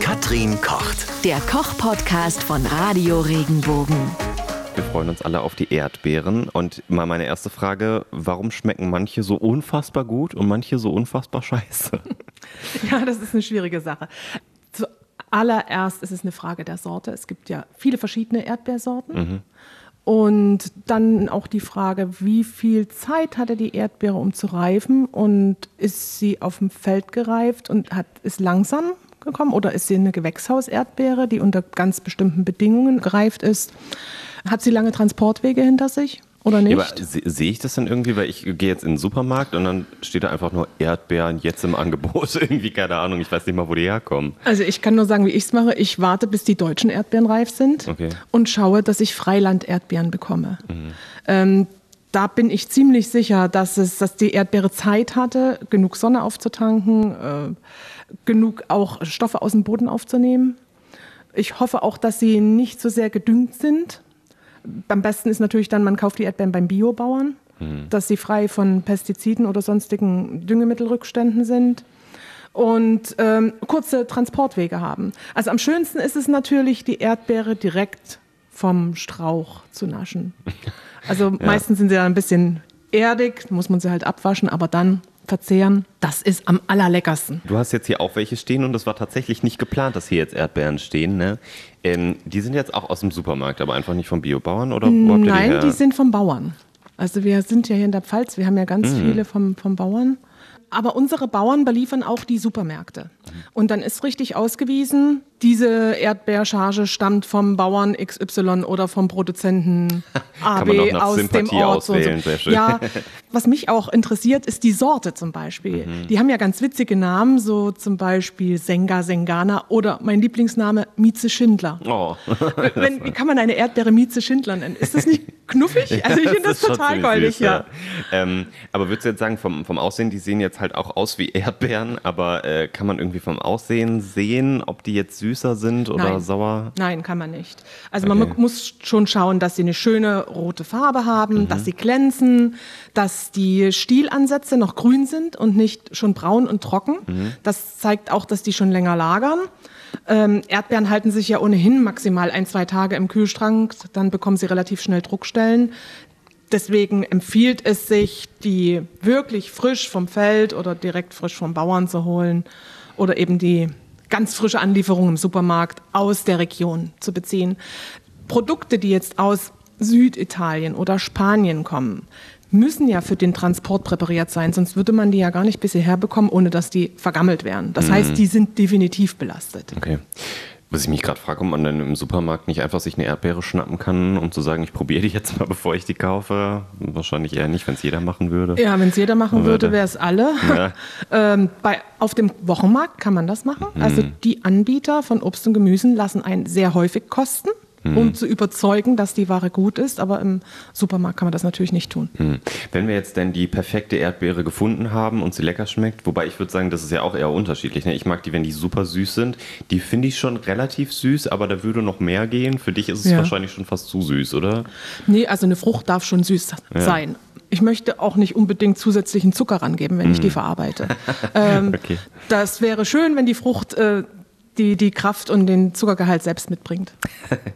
Katrin kocht. Der Koch-Podcast von Radio Regenbogen. Wir freuen uns alle auf die Erdbeeren. Und mal meine erste Frage: Warum schmecken manche so unfassbar gut und manche so unfassbar scheiße? Ja, das ist eine schwierige Sache. Zuallererst ist es eine Frage der Sorte. Es gibt ja viele verschiedene Erdbeersorten. Und dann auch die Frage, wie viel Zeit hatte die Erdbeere, um zu reifen? Und ist sie auf dem Feld gereift und hat, ist langsam gekommen? Oder ist sie eine Gewächshauserdbeere, die unter ganz bestimmten Bedingungen gereift ist? Hat sie lange Transportwege hinter sich oder nicht? Ja, aber se- sehe ich das denn irgendwie? Weil ich gehe jetzt in den Supermarkt und dann steht da einfach nur Erdbeeren jetzt im Angebot. irgendwie, keine Ahnung, ich weiß nicht mal, wo die herkommen. Also ich kann nur sagen, wie ich es mache. Ich warte, bis die deutschen Erdbeeren reif sind Okay. und schaue, dass ich Freiland-Erdbeeren bekomme. Ähm, da bin ich ziemlich sicher, dass, es, dass die Erdbeere Zeit hatte, genug Sonne aufzutanken, äh, genug auch Stoffe aus dem Boden aufzunehmen. Ich hoffe auch, dass sie nicht so sehr gedüngt sind. Am besten ist natürlich dann, man kauft die Erdbeeren beim Biobauern, dass sie frei von Pestiziden oder sonstigen Düngemittelrückständen sind und ähm, kurze Transportwege haben. Also am schönsten ist es natürlich, die Erdbeere direkt vom Strauch zu naschen. Also meistens sind sie dann ein bisschen erdig, muss man sie halt abwaschen, aber dann verzehren, das ist am allerleckersten. Du hast jetzt hier auch welche stehen und das war tatsächlich nicht geplant, dass hier jetzt Erdbeeren stehen. Ne? Ähm, die sind jetzt auch aus dem Supermarkt, aber einfach nicht vom Biobauern oder wo Nein, die, die sind vom Bauern. Also wir sind ja hier in der Pfalz, wir haben ja ganz Mhm. viele vom, vom Bauern. Aber unsere Bauern beliefern auch die Supermärkte. Mhm. Und dann ist richtig ausgewiesen, diese Erdbeercharge stammt vom Bauern XY oder vom Produzenten Kann man noch AB aus Sympathie dem Ort. so auswählen, so. sehr schön. Ja, was mich auch interessiert, ist die Sorte zum Beispiel. Mhm. Die haben ja ganz witzige Namen, so zum Beispiel Senga Sengana oder mein Lieblingsname Mieze Schindler. Oh. Wenn, wie kann man eine Erdbeere Mieze Schindler nennen? Ist das nicht knuffig? Also ich finde das, schon total goldig, süß, ja. Ähm, aber würdest du jetzt sagen, vom, vom Aussehen, die sehen jetzt halt auch aus wie Erdbeeren, aber äh, kann man irgendwie vom Aussehen sehen, ob die jetzt süßer sind oder Nein. sauer? Nein, kann man nicht. Also man Okay. mu- muss schon schauen, dass sie eine schöne rote Farbe haben, Mhm. dass sie glänzen, dass die Stielansätze noch grün sind und nicht schon braun und trocken. Mhm. Das zeigt auch, dass die schon länger lagern. Ähm, Erdbeeren halten sich ja ohnehin maximal ein, zwei Tage im Kühlschrank, dann bekommen sie relativ schnell Druckstellen. Deswegen empfiehlt es sich, die wirklich frisch vom Feld oder direkt frisch vom Bauern zu holen oder eben die ganz frische Anlieferung im Supermarkt aus der Region zu beziehen. Produkte, die jetzt aus Süditalien oder Spanien kommen, müssen ja für den Transport präpariert sein, sonst würde man die ja gar nicht bis hierher bekommen, ohne dass die vergammelt wären. Das heißt, die sind definitiv belastet. Okay. Was ich mich gerade frage, ob man dann im Supermarkt nicht einfach sich eine Erdbeere schnappen kann, um zu sagen, ich probiere die jetzt mal, bevor ich die kaufe. Wahrscheinlich eher nicht, wenn es jeder machen würde. Ja, wenn es jeder machen Würde. würde, wäre es alle. Ja. ähm, bei, auf dem Wochenmarkt kann man das machen. Also die Anbieter von Obst und Gemüsen lassen einen sehr häufig kosten, um zu überzeugen, dass die Ware gut ist. Aber im Supermarkt kann man das natürlich nicht tun. Hm. Wenn wir jetzt denn die perfekte Erdbeere gefunden haben und sie lecker schmeckt, wobei ich würde sagen, das ist ja auch eher unterschiedlich. Ne? Ich mag die, wenn die super süß sind. Die finde ich schon relativ süß, aber da würde noch mehr gehen. Für dich ist es Ja. wahrscheinlich schon fast zu süß, oder? Nee, also eine Frucht darf schon süß sein. Ich möchte auch nicht unbedingt zusätzlichen Zucker rangeben, wenn ich die verarbeite. ähm, Okay. Das wäre schön, wenn die Frucht äh, die, die Kraft und den Zuckergehalt selbst mitbringt.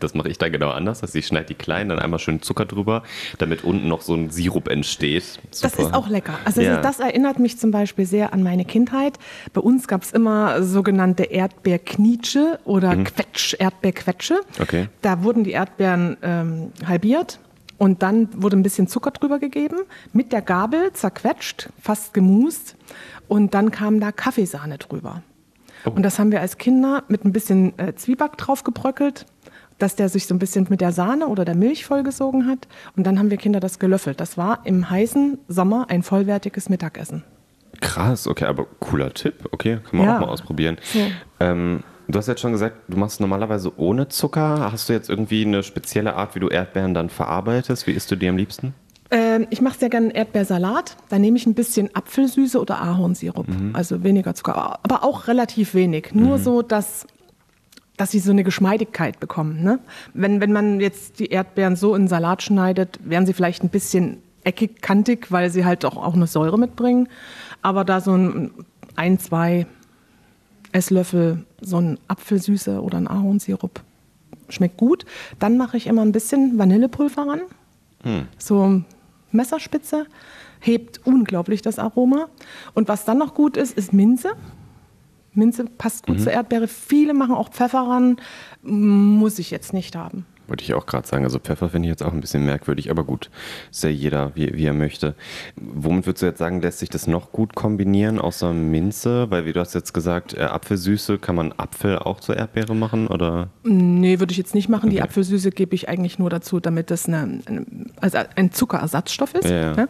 Das mache ich da genau anders. Also ich schneide die klein, dann einmal schön Zucker drüber, damit unten noch so ein Sirup entsteht. Das Super. ist auch lecker. Also Ja. das erinnert mich zum Beispiel sehr an meine Kindheit. Bei uns gab es immer sogenannte Erdbeerknietsche oder Quetsch, Erdbeerquetsche. Mhm. Okay. Da wurden die Erdbeeren ähm, halbiert und dann wurde ein bisschen Zucker drüber gegeben, mit der Gabel zerquetscht, fast gemust und dann kam da Kaffeesahne drüber. Oh. Und das haben wir als Kinder mit ein bisschen äh, Zwieback drauf gebröckelt, dass der sich so ein bisschen mit der Sahne oder der Milch vollgesogen hat. Und dann haben wir Kinder das gelöffelt. Das war im heißen Sommer ein vollwertiges Mittagessen. Krass, okay, aber cooler Tipp. Okay, kann man Ja. auch mal ausprobieren. So. Ähm, du hast jetzt schon gesagt, du machst normalerweise ohne Zucker. Hast du jetzt irgendwie eine spezielle Art, wie du Erdbeeren dann verarbeitest? Wie isst du die am liebsten? Ähm, ich mache sehr gerne Erdbeersalat. Da nehme ich ein bisschen Apfelsüße oder Ahornsirup. Also weniger Zucker, aber auch relativ wenig. Nur so, dass, dass sie so eine Geschmeidigkeit bekommen. Ne? Wenn, wenn man jetzt die Erdbeeren so in Salat schneidet, wären sie vielleicht ein bisschen eckig, kantig, weil sie halt auch, auch eine Säure mitbringen. Aber da so ein, ein zwei Esslöffel so ein Apfelsüße oder ein Ahornsirup. Schmeckt gut. Dann mache ich immer ein bisschen Vanillepulver ran. So Messerspitze. Hebt unglaublich das Aroma. Und was dann noch gut ist, ist Minze. Minze passt gut zur Erdbeere. Viele machen auch Pfeffer ran. Muss ich jetzt nicht haben. Wollte ich auch gerade sagen. Also Pfeffer finde ich jetzt auch ein bisschen merkwürdig, aber gut, ist ja jeder, wie, wie er möchte. Womit würdest du jetzt sagen, lässt sich das noch gut kombinieren, außer Minze? Weil wie du hast jetzt gesagt, äh, Apfelsüße, kann man Apfel auch zur Erdbeere machen? Oder? Nee, würde ich jetzt nicht machen. Die Okay. Apfelsüße gebe ich eigentlich nur dazu, damit das eine, eine, also ein Zuckerersatzstoff ist. Ja, ne?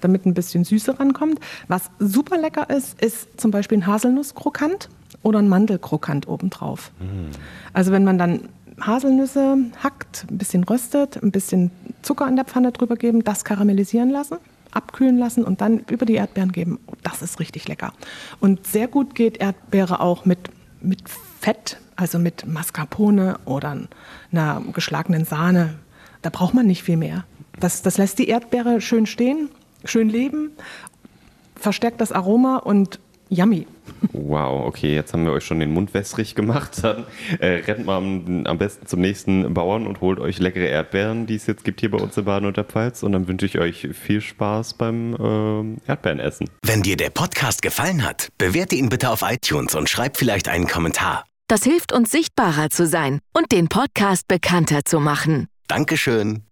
Damit ein bisschen Süße rankommt. Was super lecker ist, ist zum Beispiel ein Haselnusskrokant oder ein Mandelkrokant obendrauf. Also wenn man dann Haselnüsse hackt, ein bisschen röstet, ein bisschen Zucker in der Pfanne drüber geben, das karamellisieren lassen, abkühlen lassen und dann über die Erdbeeren geben. Oh, das ist richtig lecker. Und sehr gut geht Erdbeere auch mit, mit Fett, also mit Mascarpone oder einer geschlagenen Sahne. Da braucht man nicht viel mehr. Das, das lässt die Erdbeere schön stehen, schön leben, verstärkt das Aroma und yummy. Wow, okay, jetzt haben wir euch schon den Mund wässrig gemacht. Dann äh, rennt mal am, am besten zum nächsten Bauern und holt euch leckere Erdbeeren, die es jetzt gibt hier bei uns in Baden und der Pfalz. Und dann wünsche ich euch viel Spaß beim ähm, Erdbeerenessen. Wenn dir der Podcast gefallen hat, bewerte ihn bitte auf iTunes und schreib vielleicht einen Kommentar. Das hilft uns sichtbarer zu sein und den Podcast bekannter zu machen. Dankeschön.